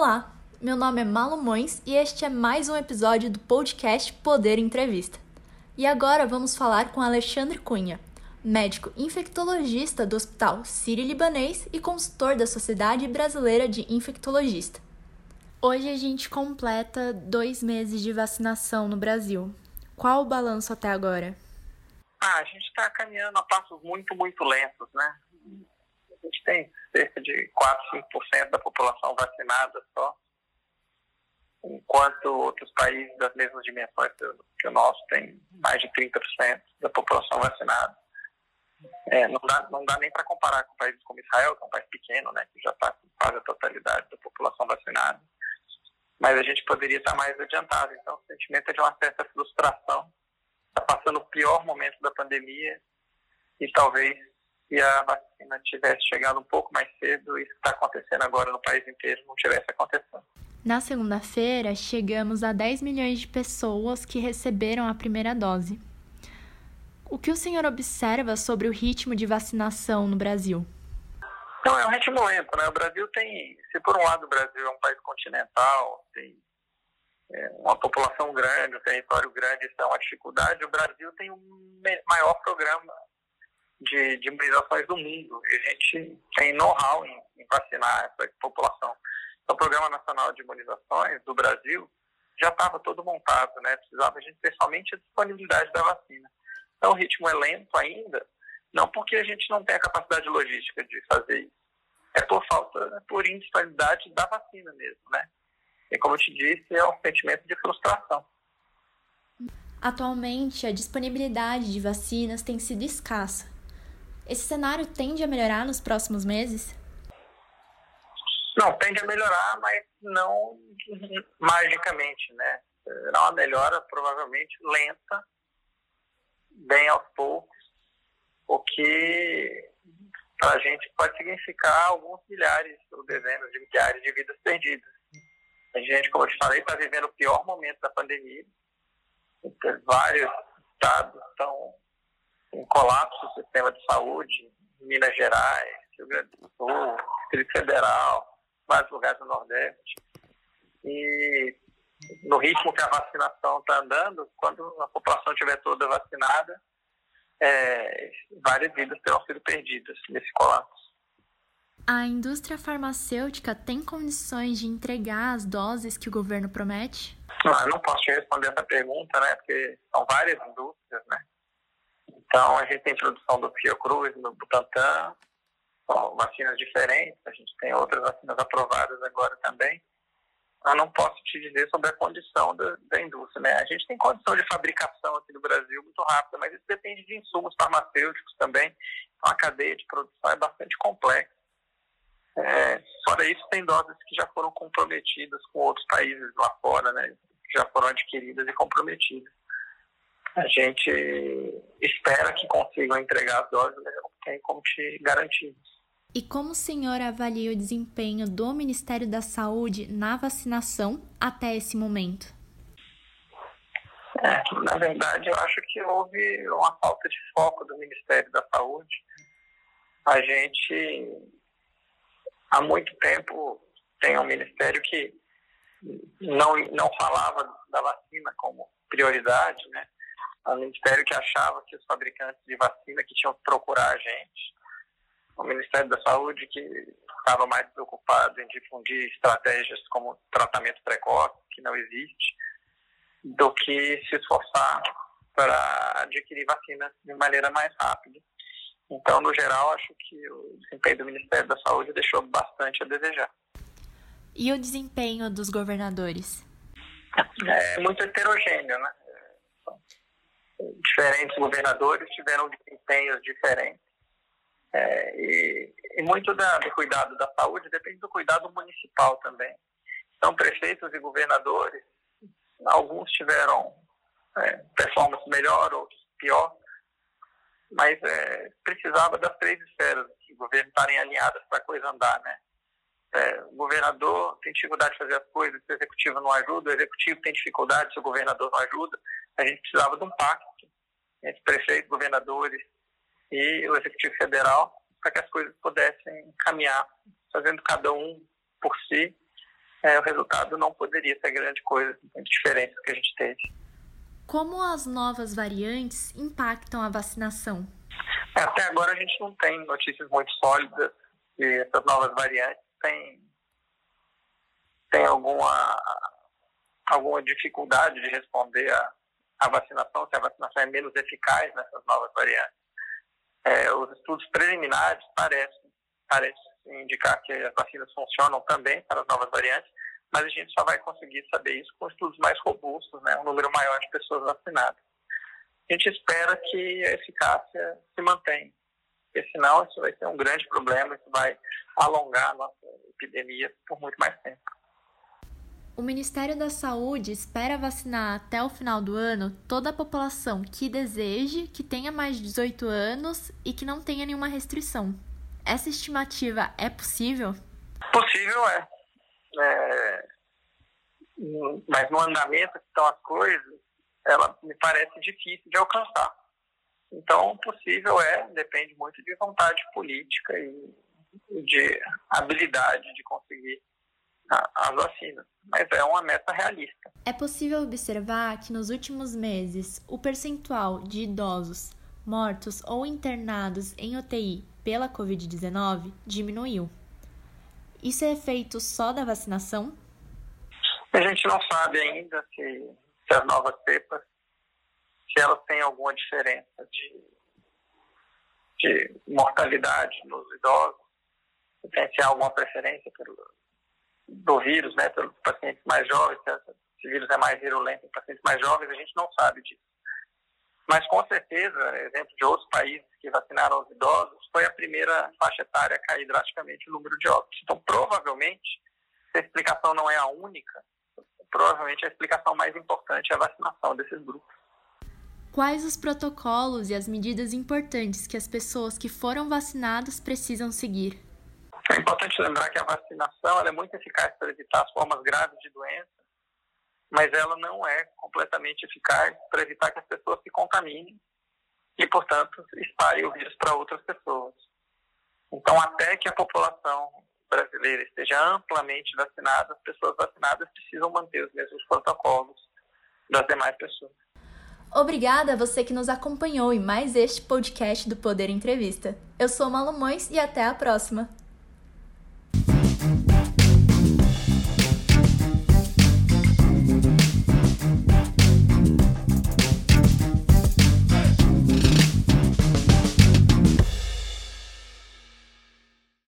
Olá, meu nome é Malu Mões e este é mais um episódio do podcast Poder Entrevista. E agora vamos falar com Alexandre Cunha, médico infectologista do Hospital Sírio-Libanês e consultor da Sociedade Brasileira de Infectologista. Hoje a gente completa dois meses de vacinação no Brasil. Qual o balanço até agora? Ah, a gente está caminhando a passos muito, muito lentos, né? A gente tem cerca de 4, 5% da população vacinada só, enquanto outros países das mesmas dimensões que o nosso têm mais de 30% da população vacinada. É, não, dá, não dá nem para comparar com países como Israel, que é um país pequeno, né, que já está quase a totalidade da população vacinada. Mas a gente poderia estar mais adiantado. Então, o sentimento é de uma certa frustração. Está passando o pior momento da pandemia e talvez se a vacina tivesse chegado um pouco mais cedo, isso que está acontecendo agora no país inteiro não tivesse acontecido. Na segunda-feira, chegamos a 10 milhões de pessoas que receberam a primeira dose. O que o senhor observa sobre o ritmo de vacinação no Brasil? Não, é um ritmo lento, né? O Brasil tem, se por um lado o Brasil é um país continental, tem é, uma população grande, um território grande, isso é uma dificuldade, o Brasil tem o maior programa de, de imunizações do mundo. E a gente tem know-how em, em, vacinar essa população. Então, o Programa Nacional de Imunizações do Brasil já estava todo montado, né? Precisava a gente ter somente a disponibilidade da vacina. Então, o ritmo é lento ainda, não porque a gente não tem a capacidade logística de fazer isso. É por falta, é por indisponibilidade da vacina mesmo, né? E como eu te disse, é um sentimento de frustração. Atualmente, a disponibilidade de vacinas tem sido escassa. Esse cenário tende a melhorar nos próximos meses? Não, tende a melhorar, mas não magicamente, né? Será uma melhora provavelmente lenta, bem aos poucos, o que para a gente pode significar alguns milhares ou dezenas de milhares de vidas perdidas. A gente, como eu te falei, está vivendo o pior momento da pandemia. Vários estados estão um colapso do sistema de saúde em Minas Gerais, Rio Grande do Sul, Distrito Federal, vários lugares do Nordeste. E no ritmo que a vacinação está andando, quando a população estiver toda vacinada, é, várias vidas terão sido perdidas nesse colapso. A indústria farmacêutica tem condições de entregar as doses que o governo promete? Não, eu não posso te responder essa pergunta, né? Porque são várias indústrias, né? Então, a gente tem produção do Fiocruz, do Butantan, são vacinas diferentes, a gente tem outras vacinas aprovadas agora também. Eu não posso te dizer sobre a condição da, da indústria. Né? A gente tem condição de fabricação aqui no Brasil muito rápida, mas isso depende de insumos farmacêuticos também. Então, a cadeia de produção é bastante complexa. É, fora isso, tem doses que já foram comprometidas com outros países lá fora, né? já foram adquiridas e comprometidas a gente espera que consigam entregar as doses, mas não tem como te garantir. E como o senhor avalia o desempenho do Ministério da Saúde na vacinação até esse momento? É, na verdade, eu acho que houve uma falta de foco do Ministério da Saúde. A gente, há muito tempo, tem um ministério que não, não falava da vacina como prioridade, né? Ao Ministério que achava que os fabricantes de vacina que tinham que procurar a gente, o Ministério da Saúde que estava mais preocupado em difundir estratégias como tratamento precoce, que não existe, do que se esforçar para adquirir vacinas de maneira mais rápida. Então, no geral, acho que o desempenho do Ministério da Saúde deixou bastante a desejar. E o desempenho dos governadores? É muito heterogêneo, né? Diferentes governadores tiveram desempenhos diferentes. É, e, e, muito da, do cuidado da saúde depende do cuidado municipal também. Então, prefeitos e governadores, alguns tiveram é, performance melhor, outros pior, mas é, precisava das três esferas do governo estarem alinhadas para a coisa andar, né? É, o governador tem dificuldade de fazer as coisas, se o executivo não ajuda, o executivo tem dificuldade se o governador não ajuda. A gente precisava de um pacto entre prefeitos, governadores e o Executivo Federal, para que as coisas pudessem caminhar, fazendo cada um por si é, o resultado não poderia ser grande coisa, diferente do que a gente teve. Como as novas variantes impactam a vacinação? É, até agora a gente não tem notícias muito sólidas que essas novas variantes têm, têm alguma, alguma dificuldade de responder a, a vacinação, se a vacinação é menos eficaz nessas novas variantes. É, os estudos preliminares parecem, parecem indicar que as vacinas funcionam também para as novas variantes, mas a gente só vai conseguir saber isso com estudos mais robustos, né, um número maior de pessoas vacinadas. A gente espera que a eficácia se mantenha, porque senão isso vai ser um grande problema, isso vai alongar a nossa epidemia por muito mais tempo. O Ministério da Saúde espera vacinar até o final do ano toda a população que deseje, que tenha mais de 18 anos e que não tenha nenhuma restrição. Essa estimativa é possível? Possível é. é mas no andamento que estão as coisas, ela me parece difícil de alcançar. Então, possível é, depende muito de vontade política e de habilidade de conseguir as vacinas, mas é uma meta realista. É possível observar que nos últimos meses o percentual de idosos mortos ou internados em UTI pela Covid-19 diminuiu. Isso é efeito só da vacinação? A gente não sabe ainda se, se as novas cepas, se elas têm alguma diferença de, de mortalidade nos idosos, se tem alguma preferência pelo, do vírus, né, pelos pacientes mais jovens, se esse vírus é mais virulento em pacientes mais jovens, a gente não sabe disso. Mas, com certeza, exemplo de outros países que vacinaram os idosos, foi a primeira faixa etária a cair drasticamente o número de óbitos. Então, provavelmente, se a explicação não é a única, provavelmente a explicação mais importante é a vacinação desses grupos. Quais os protocolos e as medidas importantes que as pessoas que foram vacinadas precisam seguir? É importante lembrar que a vacinação é muito eficaz para evitar as formas graves de doença, mas ela não é completamente eficaz para evitar que as pessoas se contaminem e, portanto, espalhem o vírus para outras pessoas. Então, até que a população brasileira esteja amplamente vacinada, as pessoas vacinadas precisam manter os mesmos protocolos das demais pessoas. Obrigada a você que nos acompanhou em mais este podcast do Poder Entrevista. Eu sou Malumões e até a próxima!